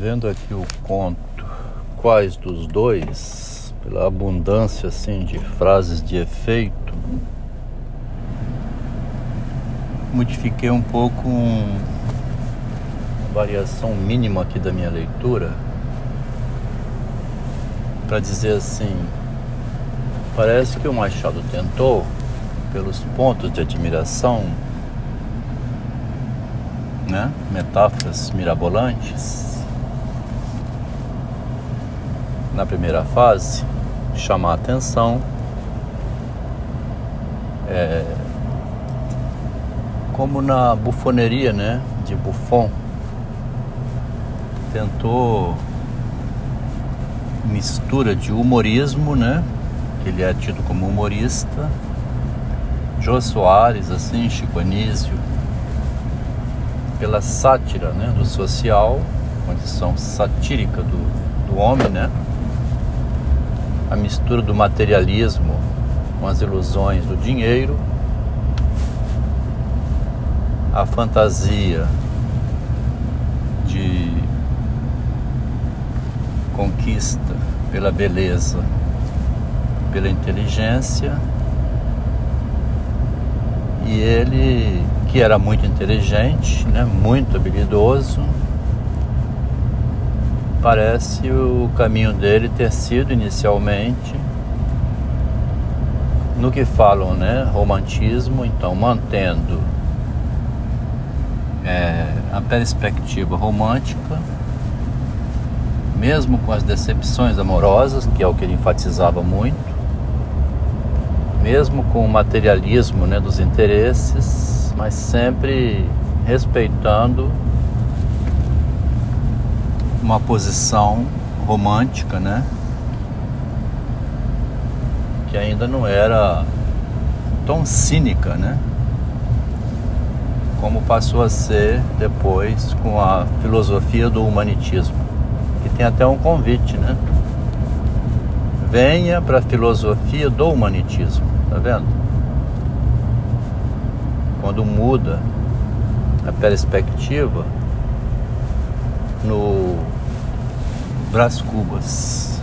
Vendo aqui o conto, quais dos dois, pela abundância assim de frases de efeito, modifiquei um pouco um, uma variação mínima aqui da minha leitura para dizer assim, parece que o Machado tentou, pelos pontos de admiração, né, metáforas mirabolantes, na primeira fase, chamar atenção, é, como na bufoneria, né, de Buffon, tentou mistura de humorismo, né, ele é tido como humorista, Jô Soares, assim, Chico Anísio, pela sátira, né, do social, condição satírica do, do homem, né, a mistura do materialismo com as ilusões do dinheiro, a fantasia de conquista pela beleza, pela inteligência, e ele, que era muito inteligente, né, muito habilidoso, parece o caminho dele ter sido inicialmente no que falam, né, romantismo, então mantendo é, a perspectiva romântica, mesmo com as decepções amorosas, que é o que ele enfatizava muito, mesmo com o materialismo né, dos interesses, mas sempre respeitando uma posição romântica, né? Que ainda não era tão cínica, né? Como passou a ser depois com a filosofia do humanitismo. Que tem até um convite, né? Venha para a filosofia do humanitismo, tá vendo? Quando muda a perspectiva no Brás Cubas,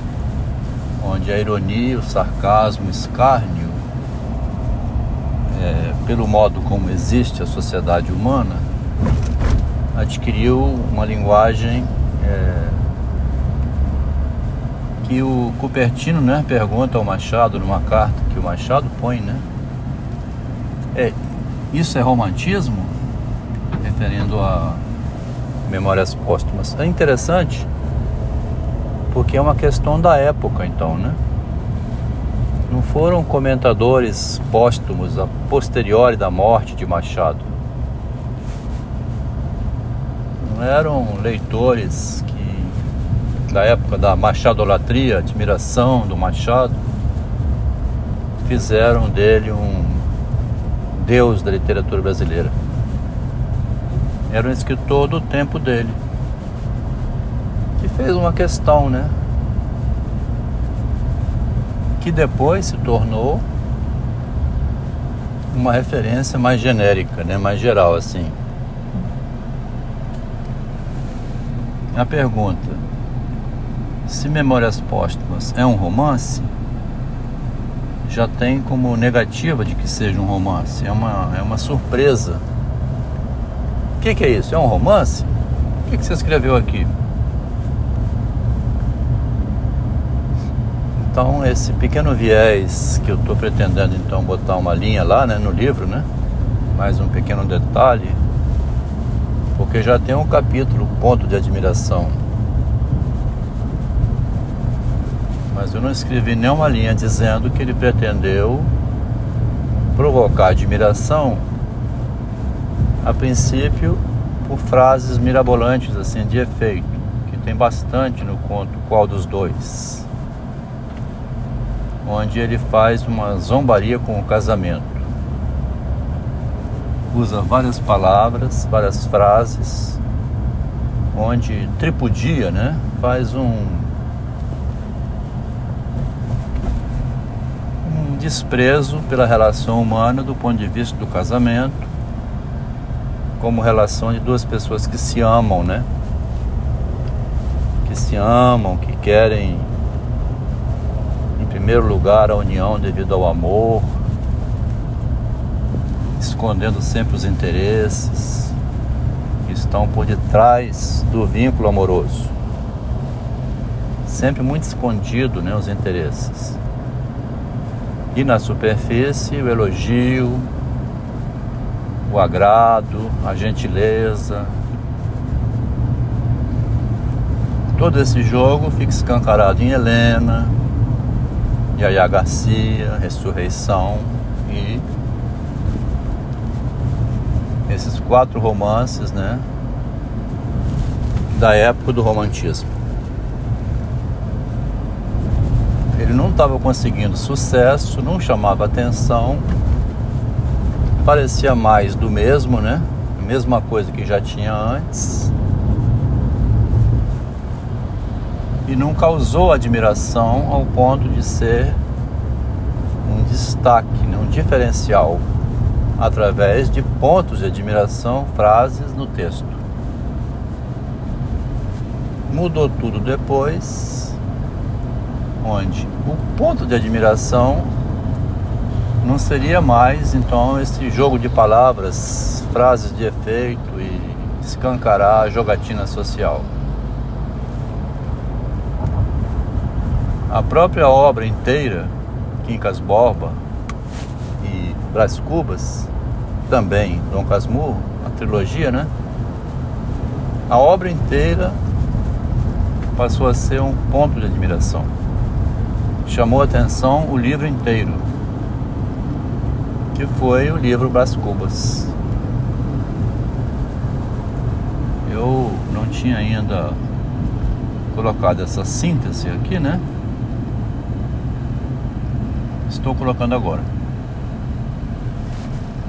onde a ironia, o sarcasmo, o escárnio, é, pelo modo como existe a sociedade humana, adquiriu uma linguagem é, que o Cupertino né, pergunta ao Machado numa carta que o Machado põe, né? É, isso é romantismo? Referindo a Memórias Póstumas. É interessante porque é uma questão da época, então, né? Não foram comentadores póstumos a posteriori da morte de Machado. Não eram leitores que, da época da machadolatria, admiração do Machado, fizeram dele um deus da literatura brasileira. Era um escritor do tempo dele fez uma questão, né? Que depois se tornou uma referência mais genérica, né? Mais geral, assim. A pergunta: se Memórias Póstumas é um romance, já tem como negativa de que seja um romance. É uma, é uma surpresa. O que, que é isso? É um romance? O que, que você escreveu aqui? Então esse pequeno viés que eu estou pretendendo então botar uma linha lá né, no livro, né? Mais um pequeno detalhe, porque já tem um capítulo ponto de admiração. Mas eu não escrevi nenhuma linha dizendo que ele pretendeu provocar admiração, a princípio por frases mirabolantes assim de efeito, que tem bastante no conto Qual dos Dois onde ele faz uma zombaria com o casamento. Usa várias palavras, várias frases, onde tripudia, né? Faz um, desprezo pela relação humana do ponto de vista do casamento, como relação de duas pessoas que se amam, né? que se amam, que querem, em primeiro lugar, a união devido ao amor, escondendo sempre os interesses que estão por detrás do vínculo amoroso. Sempre muito escondido né, os interesses. E na superfície, o elogio, o agrado, a gentileza. Todo esse jogo fica escancarado em Helena, Yaya Garcia, Ressurreição e esses quatro romances, né? Da época do romantismo. Ele não estava conseguindo sucesso, não chamava atenção, parecia mais do mesmo, né? Mesma coisa que já tinha antes. E não causou admiração ao ponto de ser um destaque, né? um diferencial através de pontos de admiração, frases no texto. Mudou tudo depois, onde o ponto de admiração não seria mais então esse jogo de palavras, frases de efeito e escancarar a jogatina social. A própria obra inteira, Quincas Borba, Brás Cubas, também Dom Casmurro, a trilogia, né? A obra inteira passou a ser um ponto de admiração. Chamou a atenção o livro inteiro, que foi o livro Brás Cubas. Eu não tinha ainda colocado essa síntese aqui, né? Estou colocando agora.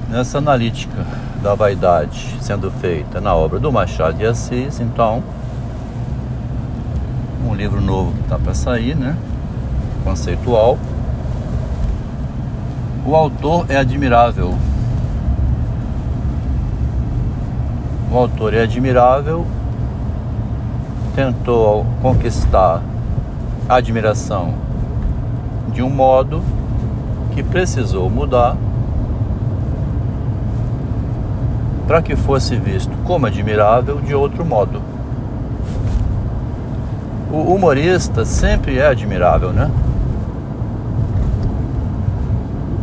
Nessa analítica da vaidade sendo feita na obra do Machado de Assis, então, um livro novo que está para sair, né? Conceitual. O autor é admirável. O autor é admirável, tentou conquistar a admiração de um modo que precisou mudar para que fosse visto como admirável de outro modo. O humorista sempre é admirável, né?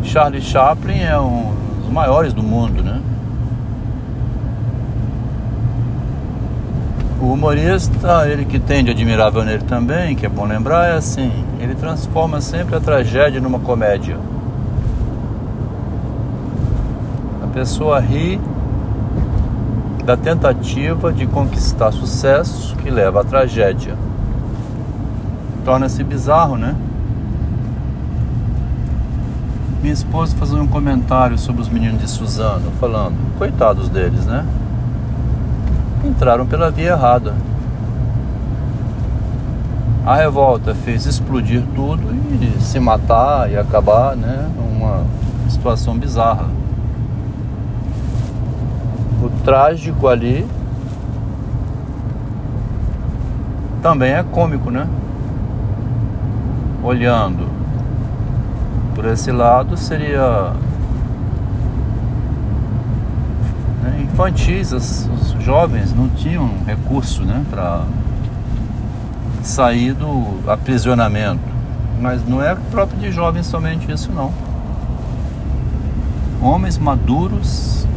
Charlie Chaplin é um dos maiores do mundo, né? O humorista, ele que tem de admirável nele também, que é bom lembrar, é assim: ele transforma sempre a tragédia numa comédia. A pessoa ri da tentativa de conquistar sucesso que leva à tragédia. Torna-se bizarro, né? Minha esposa fazendo um comentário sobre os meninos de Suzano, falando, coitados deles, né? Entraram pela via errada. A revolta fez explodir tudo e se matar e acabar, né? Uma situação bizarra trágico ali também é cômico, né? Olhando por esse lado seria né, infantis, os, os, jovens não tinham recurso, né, para sair do aprisionamento. Mas não é próprio de jovens somente isso não. Homens maduros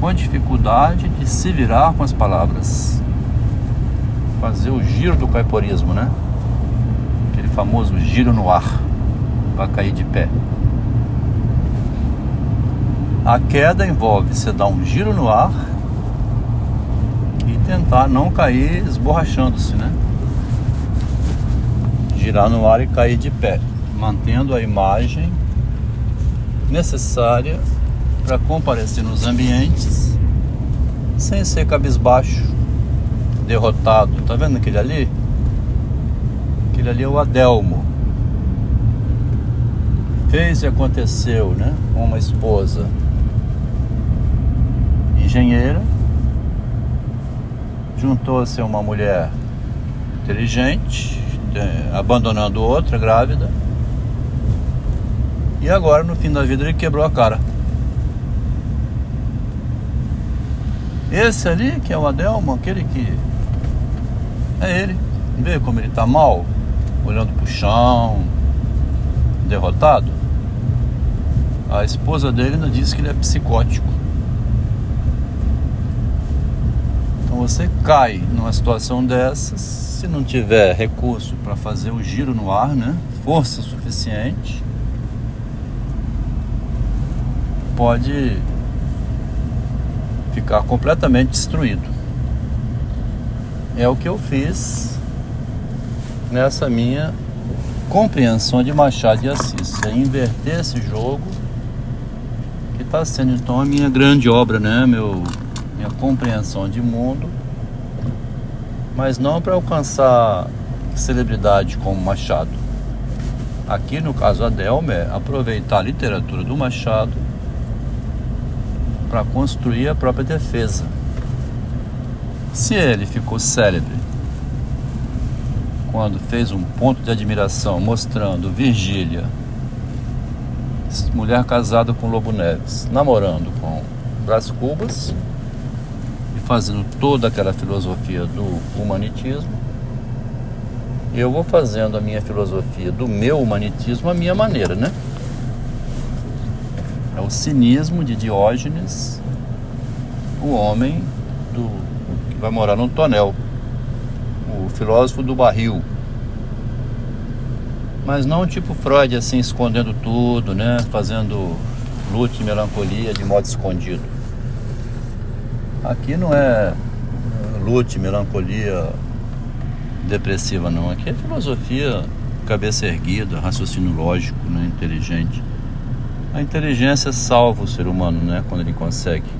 com dificuldade de se virar com as palavras. Fazer o giro do caiporismo, né? Aquele famoso giro no ar para cair de pé. A queda envolve você dar um giro no ar e tentar não cair esborrachando-se, né? Girar no ar e cair de pé, mantendo a imagem necessária para comparecer nos ambientes sem ser cabisbaixo, derrotado. Tá vendo aquele ali? Aquele ali é o Adelmo. Fez e aconteceu, né? Com uma esposa engenheira, juntou-se a uma mulher inteligente, abandonando outra grávida. E agora, no fim da vida, ele quebrou a cara. Esse ali, que é o Adelmo, aquele que. É ele. Vê como ele tá mal, olhando pro chão, derrotado. A esposa dele ainda disse que ele é psicótico. Então você cai numa situação dessas, se não tiver recurso para fazer o giro no ar, né? Força suficiente, pode ficar completamente destruído. É o que eu fiz nessa minha compreensão de Machado de Assis, é inverter esse jogo que está sendo então a minha grande obra, né? Meu minha compreensão de mundo, mas não para alcançar celebridade como Machado. Aqui no caso Adelme é aproveitar a literatura do Machado para construir a própria defesa. Se ele ficou célebre quando fez um ponto de admiração mostrando Virgília, mulher casada com Lobo Neves, namorando com Brás Cubas, fazendo toda aquela filosofia do humanitismo, eu vou fazendo a minha filosofia do meu humanitismo a minha maneira, né? É o cinismo de Diógenes, o homem do, que vai morar no tonel, o filósofo do barril. Mas não tipo Freud assim escondendo tudo, né? Fazendo luta e melancolia de modo escondido. Aqui não é lute, melancolia depressiva, não. Aqui é filosofia cabeça erguida, raciocínio lógico, né? inteligente. A inteligência salva o ser humano, né? Quando ele consegue